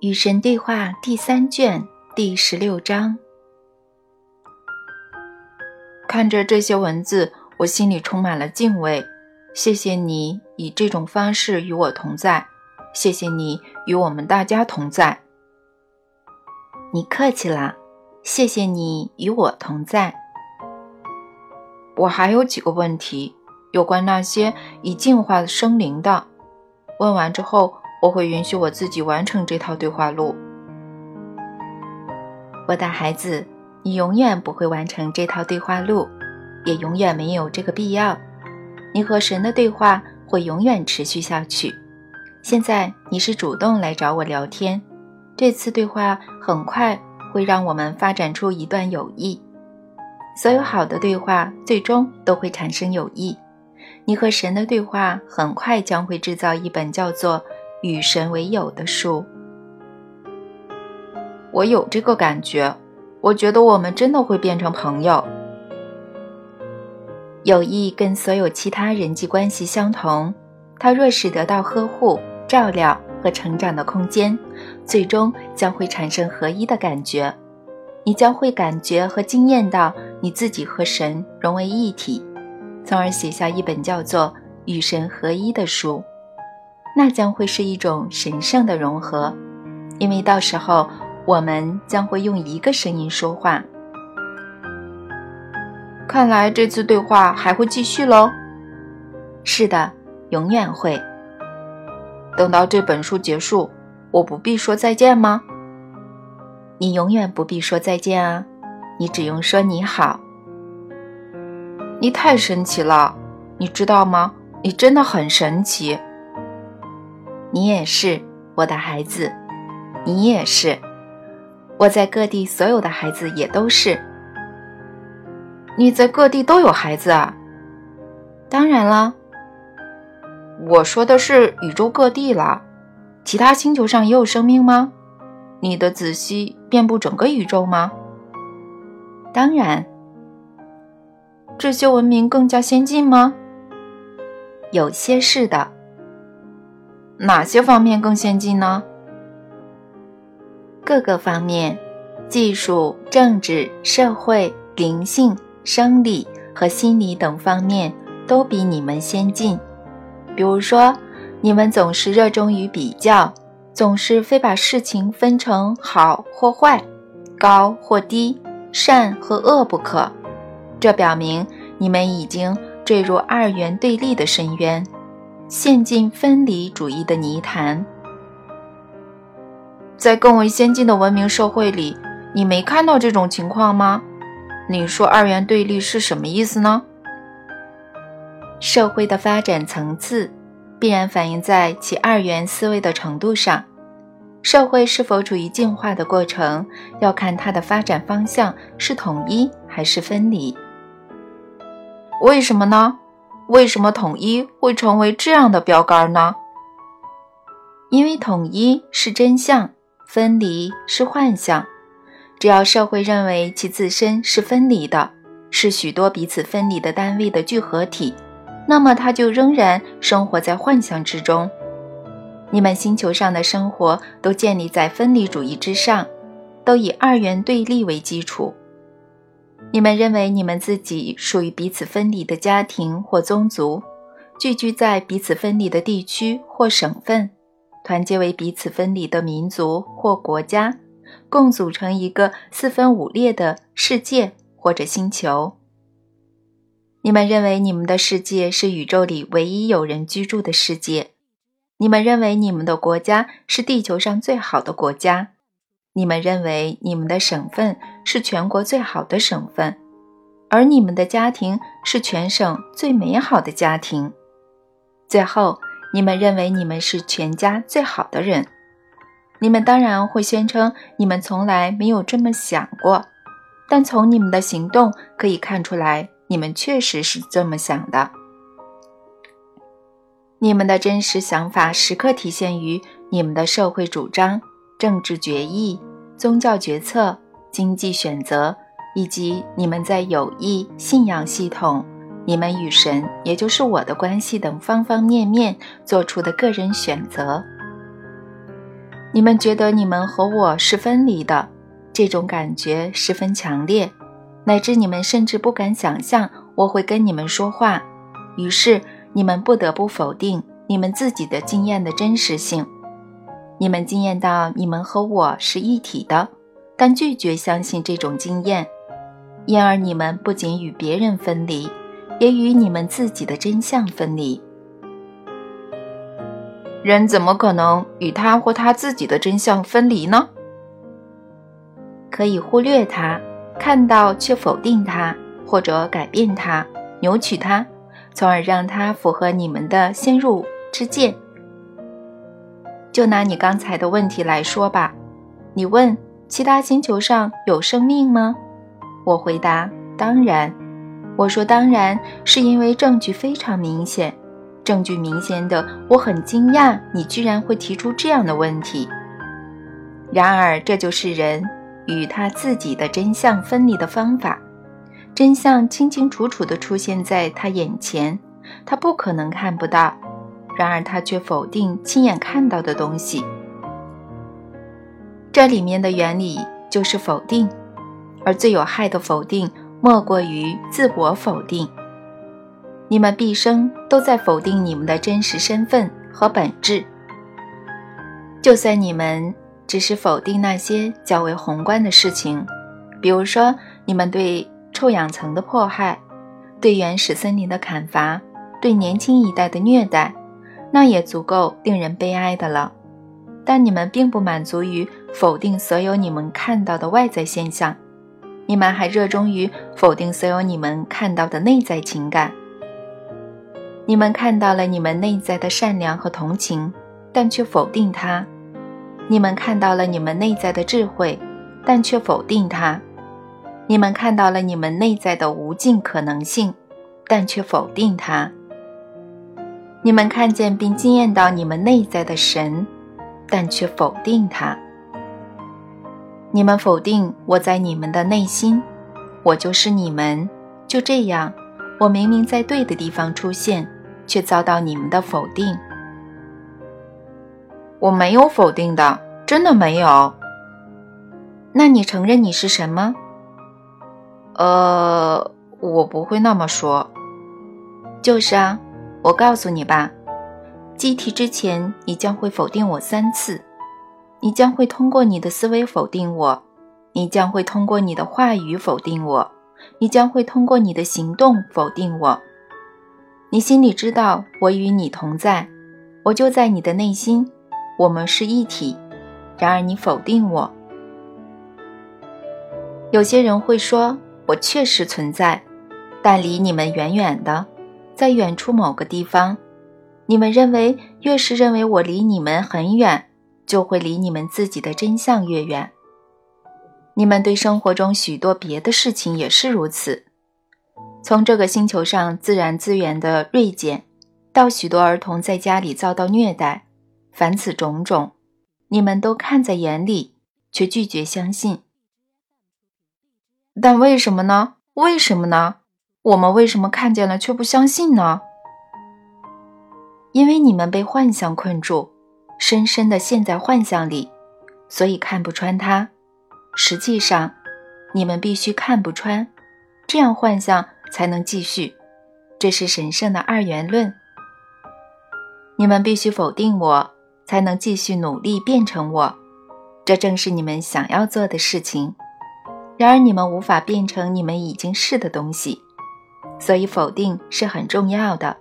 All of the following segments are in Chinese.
与神对话第三卷第十六章。看着这些文字，我心里充满了敬畏。谢谢你以这种方式与我同在，谢谢你与我们大家同在。你客气了，谢谢你与我同在。我还有几个问题，有关那些已进化的生灵的。问完之后。我会允许我自己完成这套对话录。我的孩子，你永远不会完成这套对话录，也永远没有这个必要。你和神的对话会永远持续下去。现在你是主动来找我聊天，这次对话很快会让我们发展出一段友谊。所有好的对话最终都会产生友谊。你和神的对话很快将会制造一本叫做。与神为友的书，我有这个感觉。我觉得我们真的会变成朋友。友谊跟所有其他人际关系相同，它若是得到呵护、照料和成长的空间，最终将会产生合一的感觉。你将会感觉和惊艳到你自己和神融为一体，从而写下一本叫做《与神合一》的书。那将会是一种神圣的融合，因为到时候我们将会用一个声音说话。看来这次对话还会继续喽。是的，永远会。等到这本书结束，我不必说再见吗？你永远不必说再见啊，你只用说你好。你太神奇了，你知道吗？你真的很神奇。你也是我的孩子，你也是。我在各地所有的孩子也都是。你在各地都有孩子啊？当然了。我说的是宇宙各地啦，其他星球上也有生命吗？你的子息遍布整个宇宙吗？当然。这些文明更加先进吗？有些是的。哪些方面更先进呢？各个方面，技术、政治、社会、灵性、生理和心理等方面都比你们先进。比如说，你们总是热衷于比较，总是非把事情分成好或坏、高或低、善和恶不可。这表明你们已经坠入二元对立的深渊。陷进分离主义的泥潭，在更为先进的文明社会里，你没看到这种情况吗？你说二元对立是什么意思呢？社会的发展层次必然反映在其二元思维的程度上。社会是否处于进化的过程，要看它的发展方向是统一还是分离。为什么呢？为什么统一会成为这样的标杆呢？因为统一是真相，分离是幻象。只要社会认为其自身是分离的，是许多彼此分离的单位的聚合体，那么它就仍然生活在幻象之中。你们星球上的生活都建立在分离主义之上，都以二元对立为基础。你们认为你们自己属于彼此分离的家庭或宗族，聚居在彼此分离的地区或省份，团结为彼此分离的民族或国家，共组成一个四分五裂的世界或者星球。你们认为你们的世界是宇宙里唯一有人居住的世界。你们认为你们的国家是地球上最好的国家。你们认为你们的省份是全国最好的省份，而你们的家庭是全省最美好的家庭。最后，你们认为你们是全家最好的人。你们当然会宣称你们从来没有这么想过，但从你们的行动可以看出来，你们确实是这么想的。你们的真实想法时刻体现于你们的社会主张。政治决议、宗教决策、经济选择，以及你们在友谊、信仰系统、你们与神，也就是我的关系等方方面面做出的个人选择。你们觉得你们和我是分离的，这种感觉十分强烈，乃至你们甚至不敢想象我会跟你们说话。于是你们不得不否定你们自己的经验的真实性。你们惊艳到你们和我是一体的，但拒绝相信这种经验，因而你们不仅与别人分离，也与你们自己的真相分离。人怎么可能与他或他自己的真相分离呢？可以忽略它，看到却否定它，或者改变它、扭曲它，从而让它符合你们的先入之见。就拿你刚才的问题来说吧，你问其他星球上有生命吗？我回答当然。我说当然是因为证据非常明显。证据明显的，我很惊讶，你居然会提出这样的问题。然而，这就是人与他自己的真相分离的方法。真相清清楚楚地出现在他眼前，他不可能看不到。然而，他却否定亲眼看到的东西。这里面的原理就是否定，而最有害的否定，莫过于自我否定。你们毕生都在否定你们的真实身份和本质。就算你们只是否定那些较为宏观的事情，比如说你们对臭氧层的迫害、对原始森林的砍伐、对年轻一代的虐待，那也足够令人悲哀的了。但你们并不满足于否定所有你们看到的外在现象，你们还热衷于否定所有你们看到的内在情感。你们看到了你们内在的善良和同情，但却否定它；你们看到了你们内在的智慧，但却否定它；你们看到了你们内在的无尽可能性，但却否定它；你们看见并惊艳到你们内在的神，但却否定他。你们否定我在你们的内心，我就是你们。就这样，我明明在对的地方出现。却遭到你们的否定。我没有否定的，真的没有。那你承认你是什么？呃，我不会那么说。就是啊，我告诉你吧，计题之前你将会否定我三次，你将会通过你的思维否定我，你将会通过你的话语否定我，你将会通过你的行动否定我。你心里知道我与你同在，我就在你的内心，我们是一体。然而你否定我。有些人会说，我确实存在，但离你们远远的，在远处某个地方。你们认为，越是认为我离你们很远，就会离你们自己的真相越远。你们对生活中许多别的事情也是如此。从这个星球上自然资源的锐减，到许多儿童在家里遭到虐待，凡此种种，你们都看在眼里，却拒绝相信。但为什么呢？为什么呢？我们为什么看见了却不相信呢？因为你们被幻象困住，深深的陷在幻象里，所以看不穿它。实际上，你们必须看不穿，这样幻象。才能继续，这是神圣的二元论。你们必须否定我，才能继续努力变成我，这正是你们想要做的事情。然而你们无法变成你们已经是的东西，所以否定是很重要的，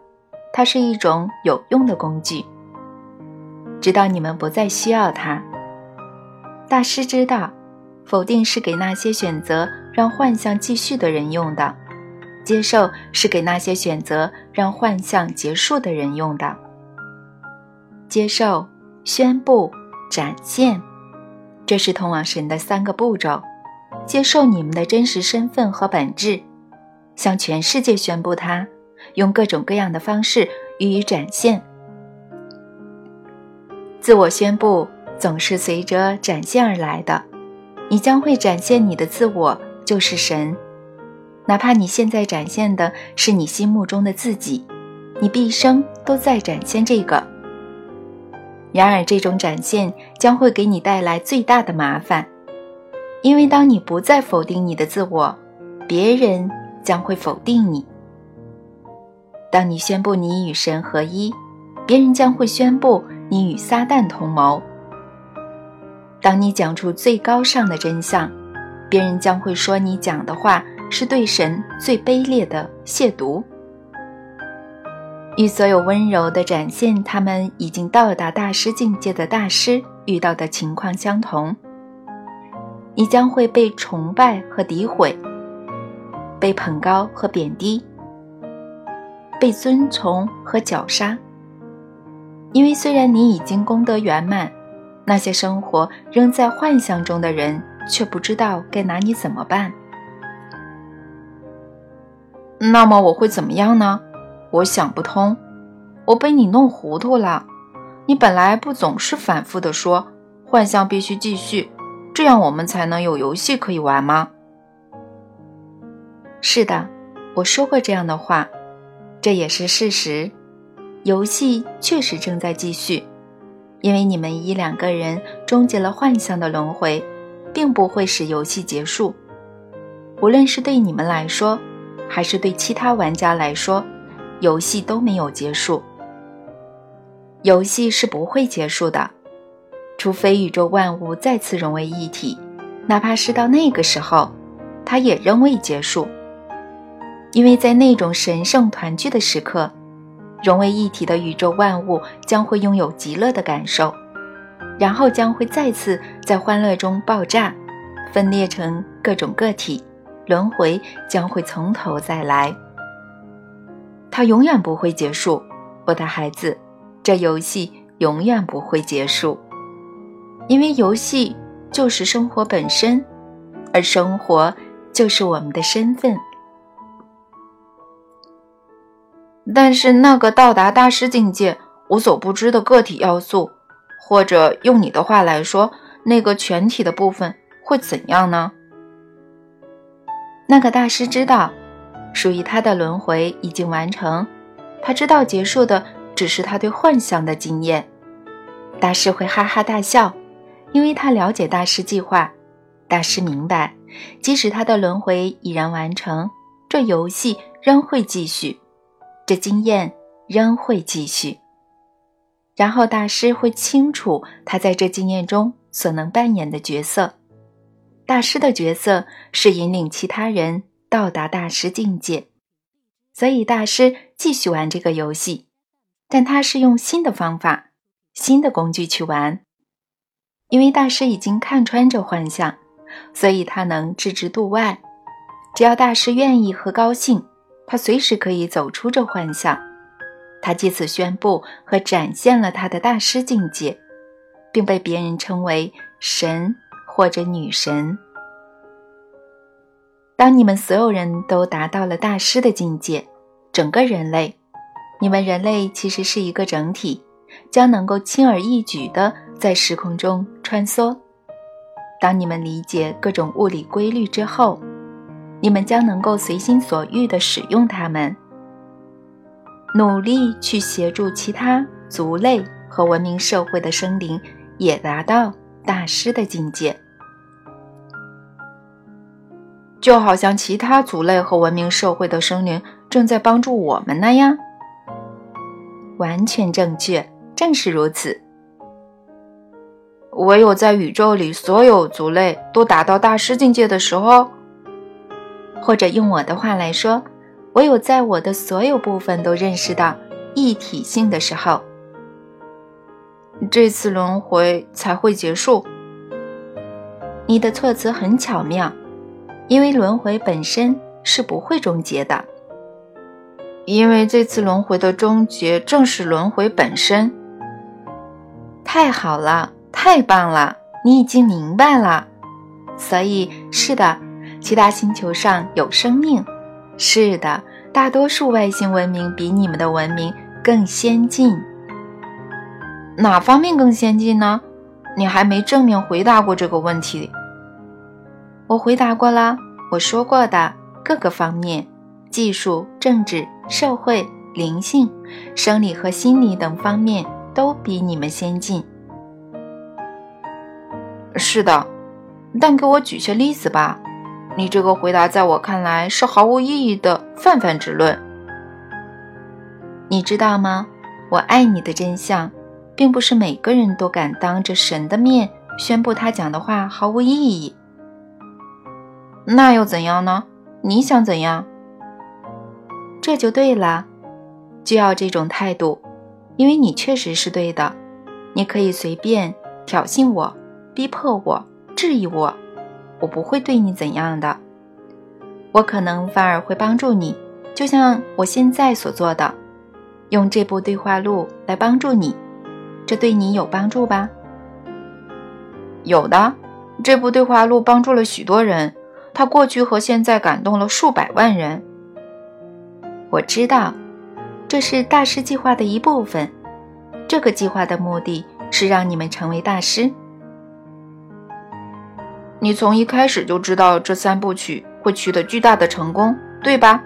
它是一种有用的工具，直到你们不再需要它。大师知道，否定是给那些选择让幻象继续的人用的。接受是给那些选择让幻象结束的人用的。接受、宣布、展现，这是通往神的三个步骤。接受你们的真实身份和本质，向全世界宣布它，用各种各样的方式予以展现。自我宣布总是随着展现而来的。你将会展现你的自我，就是神。哪怕你现在展现的是你心目中的自己，你毕生都在展现这个。然而，这种展现将会给你带来最大的麻烦，因为当你不再否定你的自我，别人将会否定你。当你宣布你与神合一，别人将会宣布你与撒旦同谋。当你讲出最高尚的真相，别人将会说你讲的话是对神最卑劣的亵渎。与所有温柔的展现他们已经到达大师境界的大师遇到的情况相同，你将会被崇拜和诋毁，被捧高和贬低，被尊崇和绞杀。因为虽然你已经功德圆满，那些生活仍在幻想中的人却不知道该拿你怎么办。那么我会怎么样呢？我想不通，我被你弄糊涂了。你本来不总是反复的说幻象必须继续，这样我们才能有游戏可以玩吗？是的，我说过这样的话，这也是事实。游戏确实正在继续，因为你们一两个人终结了幻象的轮回，并不会使游戏结束。无论是对你们来说，还是对其他玩家来说。游戏都没有结束，游戏是不会结束的，除非宇宙万物再次融为一体，哪怕是到那个时候，它也仍未结束。因为在那种神圣团聚的时刻，融为一体的宇宙万物将会拥有极乐的感受，然后将会再次在欢乐中爆炸，分裂成各种个体，轮回将会从头再来。它永远不会结束，我的孩子，这游戏永远不会结束，因为游戏就是生活本身，而生活就是我们的身份。但是那个到达大师境界无所不知的个体要素，或者用你的话来说，那个全体的部分会怎样呢？那个大师知道。属于他的轮回已经完成，他知道结束的只是他对幻象的经验。大师会哈哈大笑，因为他了解大师计划。大师明白，即使他的轮回已然完成，这游戏仍会继续，这经验仍会继续。然后大师会清楚他在这经验中所能扮演的角色。大师的角色是引领其他人。到达大师境界，所以大师继续玩这个游戏，但他是用新的方法、新的工具去玩。因为大师已经看穿这幻象，所以他能置之度外。只要大师愿意和高兴，他随时可以走出这幻象。他借此宣布和展现了他的大师境界，并被别人称为神或者女神。当你们所有人都达到了大师的境界，整个人类，你们人类其实是一个整体，将能够轻而易举地在时空中穿梭。当你们理解各种物理规律之后，你们将能够随心所欲地使用它们，努力去协助其他族类和文明社会的生灵也达到大师的境界。就好像其他族类和文明社会的生灵正在帮助我们那样，完全正确，正是如此。唯有在宇宙里所有族类都达到大师境界的时候，或者用我的话来说，我有在我的所有部分都认识到一体性的时候，这次轮回才会结束。你的措辞很巧妙。因为轮回本身是不会终结的，因为这次轮回的终结正是轮回本身。太好了，太棒了，你已经明白了。所以是的，其他星球上有生命。是的，大多数外星文明比你们的文明更先进。哪方面更先进呢？你还没正面回答过这个问题。我回答过了，我说过的各个方面，技术、政治、社会、灵性、生理和心理等方面都比你们先进。是的，但给我举些例子吧。你这个回答在我看来是毫无意义的泛泛之论。你知道吗？我爱你的真相，并不是每个人都敢当着神的面宣布他讲的话毫无意义。那又怎样呢？你想怎样？这就对了，就要这种态度，因为你确实是对的。你可以随便挑衅我、逼迫我、质疑我，我不会对你怎样的。我可能反而会帮助你，就像我现在所做的。用这部对话录来帮助你，这对你有帮助吧？有的，这部对话录帮助了许多人，它过去和现在感动了数百万人。我知道，这是大师计划的一部分。这个计划的目的是让你们成为大师。你从一开始就知道这三部曲会取得巨大的成功，对吧？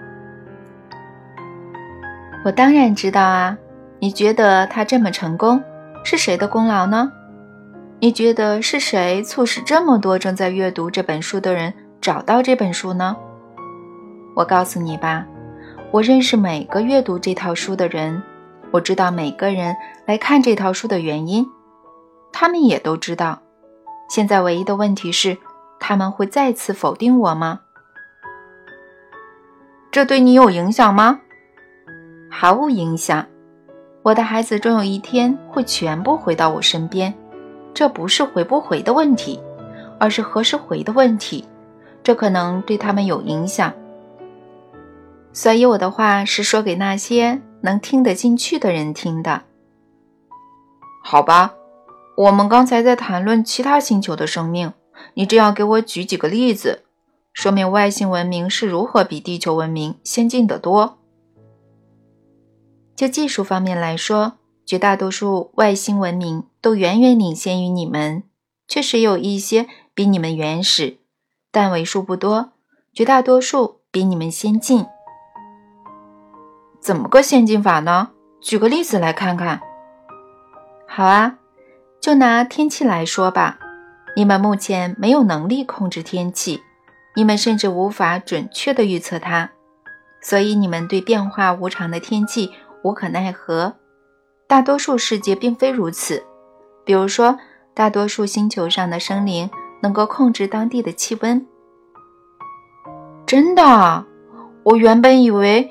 我当然知道啊，你觉得他这么成功是谁的功劳呢？你觉得是谁促使这么多正在阅读这本书的人找到这本书呢？我告诉你吧，我认识每个阅读这套书的人，我知道每个人来看这套书的原因，他们也都知道。现在唯一的问题是，他们会再次否定我吗？这对你有影响吗？毫无影响，我的孩子终有一天会全部回到我身边。这不是回不回的问题，而是何时回的问题。这可能对他们有影响。所以我的话是说给那些能听得进去的人听的。好吧，我们刚才在谈论其他星球的生命，你这样给我举几个例子，说明外星文明是如何比地球文明先进得多。就技术方面来说，绝大多数外星文明都远远领先于你们。确实有一些比你们原始，但为数不多。绝大多数比你们先进。怎么个先进法呢？举个例子来看看。好啊，就拿天气来说吧。你们目前没有能力控制天气，你们甚至无法准确的预测它，所以你们对变化无常的天气。无可奈何，大多数世界并非如此。比如说，大多数星球上的生灵能够控制当地的气温。真的？我原本以为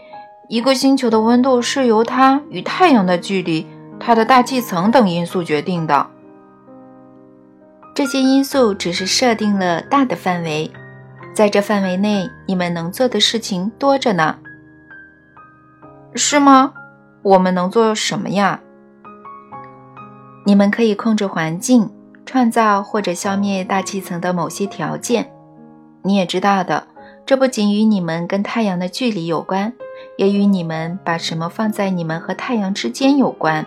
一个星球的温度是由它与太阳的距离、它的大气层等因素决定的。这些因素只是设定了大的范围，在这范围内，你们能做的事情多着呢。是吗？我们能做什么呀？你们可以控制环境，创造或者消灭大气层的某些条件。你也知道的，这不仅与你们跟太阳的距离有关，也与你们把什么放在你们和太阳之间有关。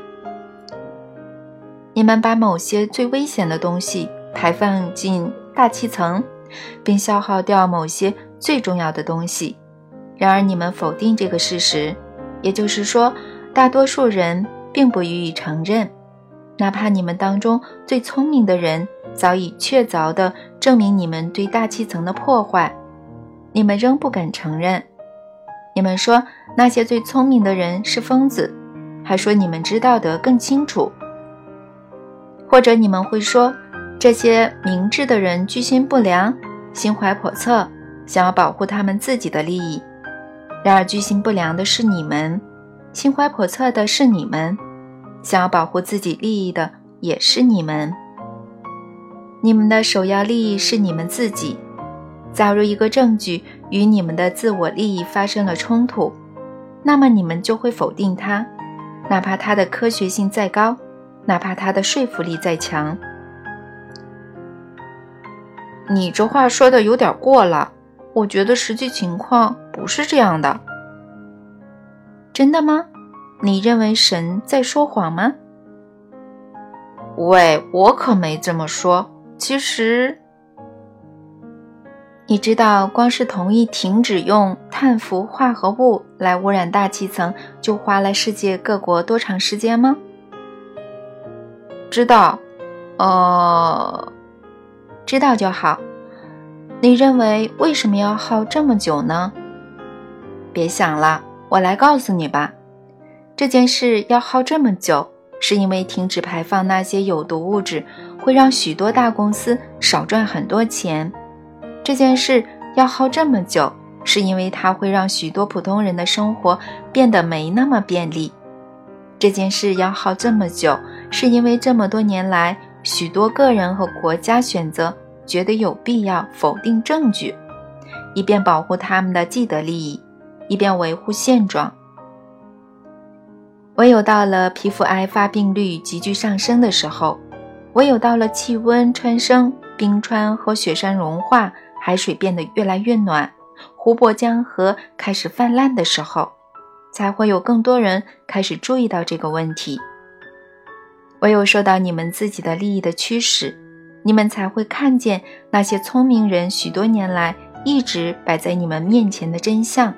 你们把某些最危险的东西排放进大气层，并消耗掉某些最重要的东西。然而，你们否定这个事实，也就是说。大多数人并不予以承认，哪怕你们当中最聪明的人早已确凿地证明你们对大气层的破坏，你们仍不敢承认。你们说那些最聪明的人是疯子，还说你们知道得更清楚。或者你们会说这些明智的人居心不良，心怀叵测，想要保护他们自己的利益。然而居心不良的是你们。心怀叵测的是你们，想要保护自己利益的也是你们。你们的首要利益是你们自己。假如一个证据与你们的自我利益发生了冲突，那么你们就会否定它，哪怕它的科学性再高，哪怕它的说服力再强。你这话说的有点过了，我觉得实际情况不是这样的。真的吗？你认为神在说谎吗？喂，我可没这么说。其实，你知道，光是同意停止用碳氟化合物来污染大气层，就花了世界各国多长时间吗？知道。呃，知道就好。你认为为什么要耗这么久呢？别想了，我来告诉你吧。这件事要耗这么久，是因为停止排放那些有毒物质会让许多大公司少赚很多钱。这件事要耗这么久，是因为它会让许多普通人的生活变得没那么便利。这件事要耗这么久，是因为这么多年来，许多个人和国家选择。觉得有必要否定证据，以便保护他们的既得利益，以便维护现状。唯有到了皮肤癌发病率急剧上升的时候，唯有到了气温蹿升、冰川和雪山融化、海水变得越来越暖、湖泊、江河开始泛滥的时候，才会有更多人开始注意到这个问题。唯有受到你们自己的利益的驱使。你们才会看见那些聪明人许多年来一直摆在你们面前的真相。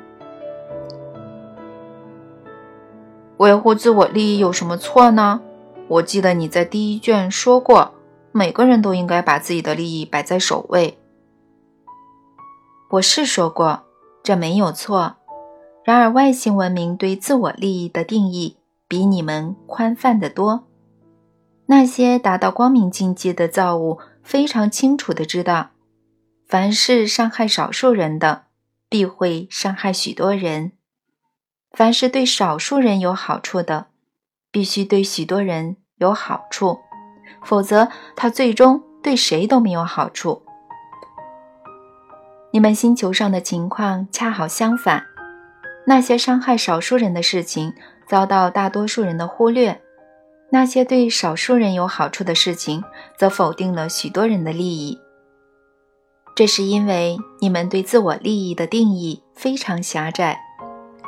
维护自我利益有什么错呢？我记得你在第一卷说过，每个人都应该把自己的利益摆在首位。我是说过，这没有错。然而，外星文明对自我利益的定义比你们宽泛得多。那些达到光明境界的造物非常清楚地知道，凡是伤害少数人的，必会伤害许多人；凡是对少数人有好处的，必须对许多人有好处，否则他最终对谁都没有好处。你们星球上的情况恰好相反，那些伤害少数人的事情遭到大多数人的忽略。那些对少数人有好处的事情，则否定了许多人的利益。这是因为你们对自我利益的定义非常狭窄，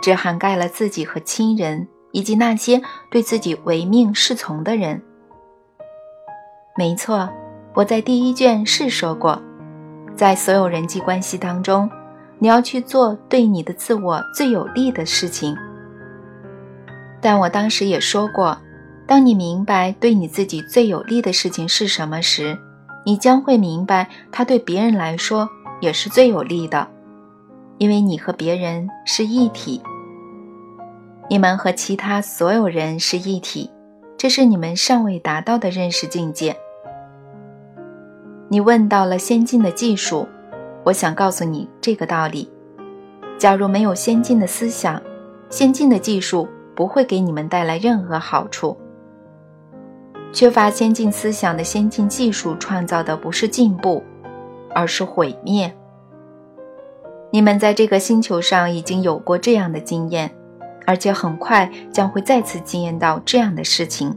只涵盖了自己和亲人，以及那些对自己唯命是从的人。没错，我在第一卷是说过，在所有人际关系当中，你要去做对你的自我最有利的事情。但我当时也说过。当你明白对你自己最有利的事情是什么时，你将会明白它对别人来说也是最有利的，因为你和别人是一体，你们和其他所有人是一体，这是你们尚未达到的认识境界。你问到了先进的技术，我想告诉你这个道理：假如没有先进的思想，先进的技术不会给你们带来任何好处。缺乏先进思想的先进技术创造的不是进步，而是毁灭。你们在这个星球上已经有过这样的经验，而且很快将会再次经验到这样的事情。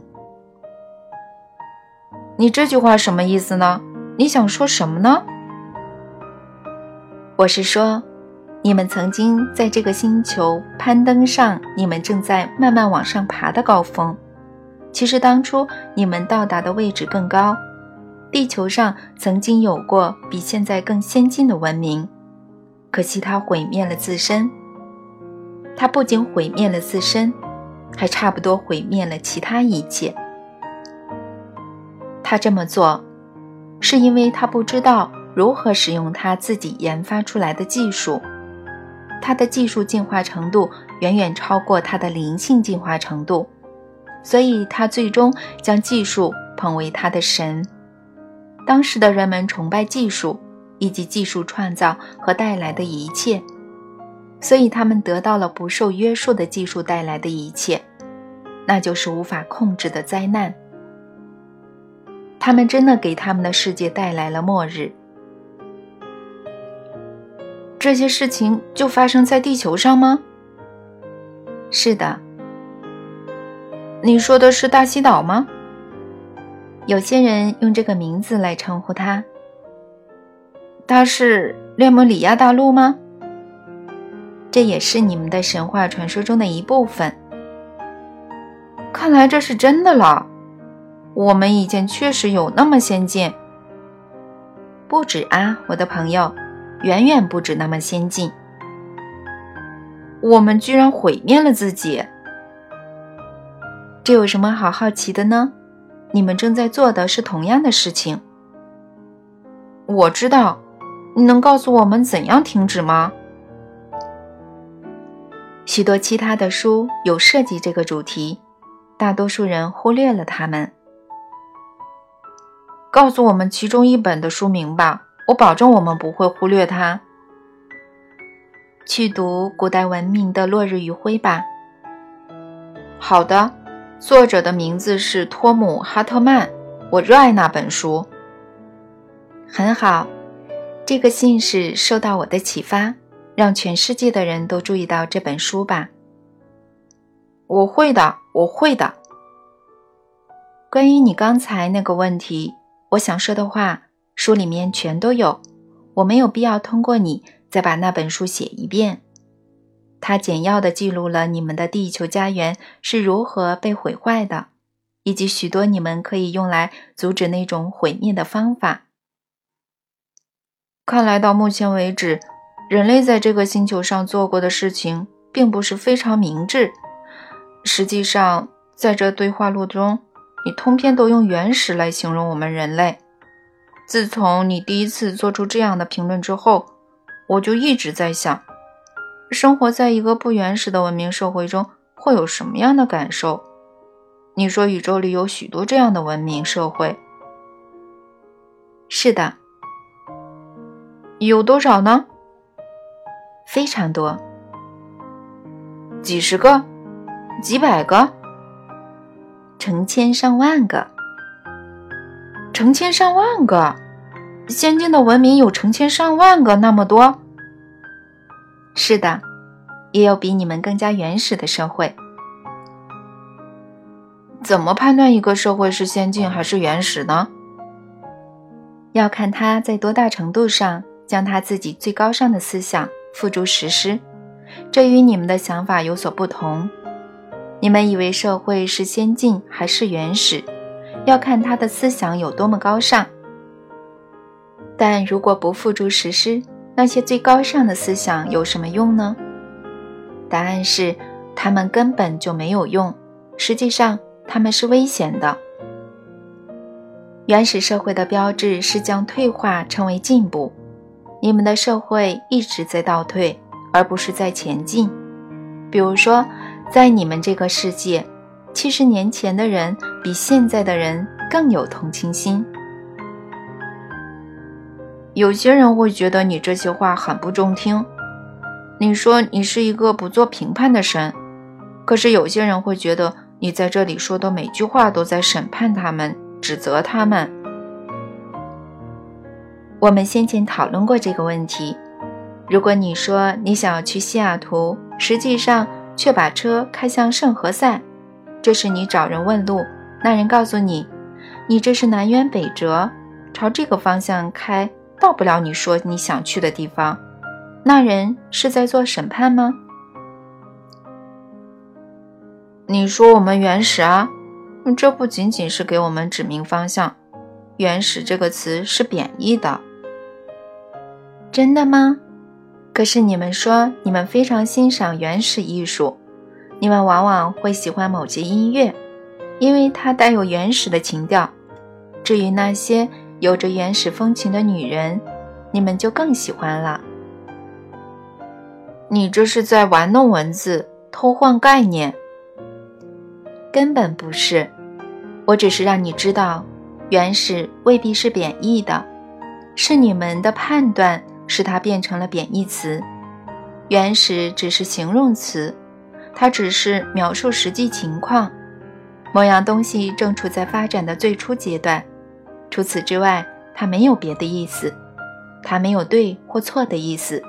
你这句话什么意思呢？你想说什么呢？我是说，你们曾经在这个星球攀登上你们正在慢慢往上爬的高峰。其实当初你们到达的位置更高，地球上曾经有过比现在更先进的文明，可惜它毁灭了自身。它不仅毁灭了自身，还差不多毁灭了其他一切。他这么做，是因为他不知道如何使用他自己研发出来的技术，他的技术进化程度远远超过他的灵性进化程度。所以他最终将技术捧为他的神。当时的人们崇拜技术以及技术创造和带来的一切，所以他们得到了不受约束的技术带来的一切，那就是无法控制的灾难。他们真的给他们的世界带来了末日。这些事情就发生在地球上吗？是的。你说的是大西岛吗？有些人用这个名字来称呼它。它是列莫里亚大陆吗？这也是你们的神话传说中的一部分。看来这是真的了。我们以前确实有那么先进。不止啊，我的朋友，远远不止那么先进。我们居然毁灭了自己。这有什么好好奇的呢？你们正在做的是同样的事情。我知道，你能告诉我们怎样停止吗？许多其他的书有涉及这个主题，大多数人忽略了它们。告诉我们其中一本的书名吧，我保证我们不会忽略它。去读《古代文明的落日余晖》吧。好的，作者的名字是托姆·哈特曼，我热爱那本书。很好，这个信使受到我的启发，让全世界的人都注意到这本书吧。我会的，我会的。关于你刚才那个问题，我想说的话，书里面全都有，我没有必要通过你再把那本书写一遍。它简要地记录了你们的地球家园是如何被毁坏的，以及许多你们可以用来阻止那种毁灭的方法。看来到目前为止，人类在这个星球上做过的事情并不是非常明智。实际上，在这对话录中，你通篇都用“原始”来形容我们人类。自从你第一次做出这样的评论之后，我就一直在想，生活在一个不原始的文明社会中会有什么样的感受？你说宇宙里有许多这样的文明社会。是的。有多少呢？非常多，几十个、几百个、成千上万个、成千上万个，先进的文明有成千上万个那么多。是的，也有比你们更加原始的社会。怎么判断一个社会是先进还是原始呢？要看他在多大程度上。将他自己最高尚的思想付诸实施，这与你们的想法有所不同。你们以为社会是先进还是原始，要看他的思想有多么高尚。但如果不付诸实施，那些最高尚的思想有什么用呢？答案是，他们根本就没有用。实际上，他们是危险的。原始社会的标志是将退化称为进步。你们的社会一直在倒退，而不是在前进。比如说，在你们这个世界，七十年前的人比现在的人更有同情心。有些人会觉得你这些话很不中听。你说你是一个不做评判的神，可是有些人会觉得你在这里说的每句话都在审判他们，指责他们。我们先前讨论过这个问题。如果你说你想要去西雅图，实际上却把车开向圣何塞，这是你找人问路，那人告诉你，你这是南辕北辙，朝这个方向开，到不了你说你想去的地方。那人是在做审判吗？你说我们原始啊，这不仅仅是给我们指明方向，原始这个词是贬义的。真的吗？可是你们说你们非常欣赏原始艺术，你们往往会喜欢某些音乐，因为它带有原始的情调。至于那些有着原始风情的女人，你们就更喜欢了。你这是在玩弄文字，偷换概念。根本不是，我只是让你知道，原始未必是贬义的，是你们的判断。使它变成了贬义词，原始只是形容词，它只是描述实际情况。某样东西正处在发展的最初阶段，除此之外，它没有别的意思，它没有对或错的意思，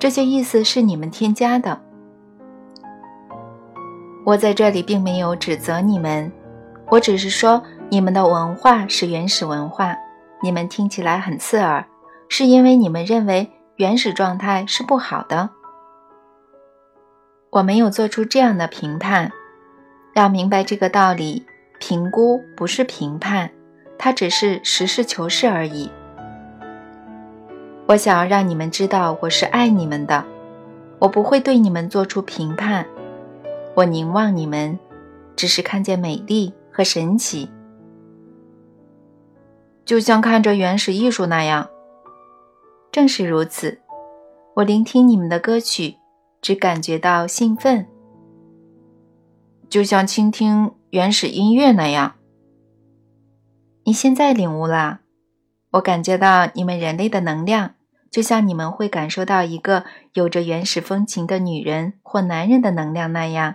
这些意思是你们添加的。我在这里并没有指责你们，我只是说你们的文化是原始文化，你们听起来很刺耳。是因为你们认为原始状态是不好的。我没有做出这样的评判。要明白这个道理，评估不是评判，它只是实事求是而已。我想要让你们知道，我是爱你们的，我不会对你们做出评判。我凝望你们，只是看见美丽和神奇。就像看着原始艺术那样。正是如此，我聆听你们的歌曲，只感觉到兴奋，就像倾听原始音乐那样。你现在领悟了，我感觉到你们人类的能量，就像你们会感受到一个有着原始风情的女人或男人的能量那样，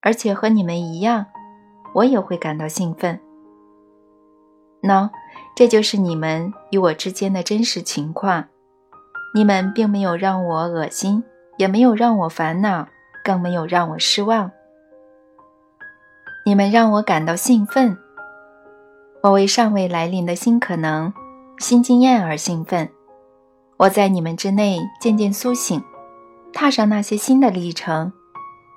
而且和你们一样，我也会感到兴奋。喏，这就是你们与我之间的真实情况。你们并没有让我恶心，也没有让我烦恼，更没有让我失望。你们让我感到兴奋。我为尚未来临的新可能、新经验而兴奋。我在你们之内渐渐苏醒，踏上那些新的历程，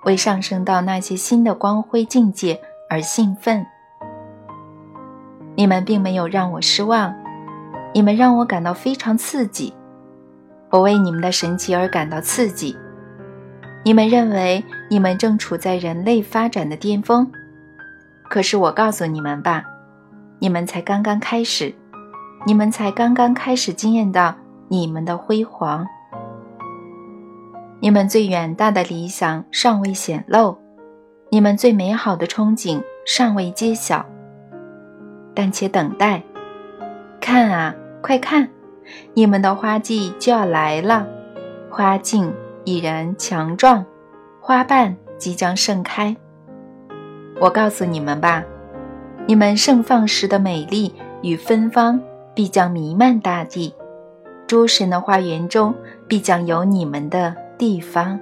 为上升到那些新的光辉境界而兴奋。你们并没有让我失望，你们让我感到非常刺激。我为你们的神奇而感到刺激。你们认为你们正处在人类发展的巅峰，可是我告诉你们吧，你们才刚刚开始，你们才刚刚开始惊艳到你们的辉煌。你们最远大的理想尚未显露，你们最美好的憧憬尚未揭晓。但且等待，看啊，快看！你们的花季就要来了，花茎已然强壮，花瓣即将盛开。我告诉你们吧，你们盛放时的美丽与芬芳必将弥漫大地，诸神的花园中必将有你们的地方。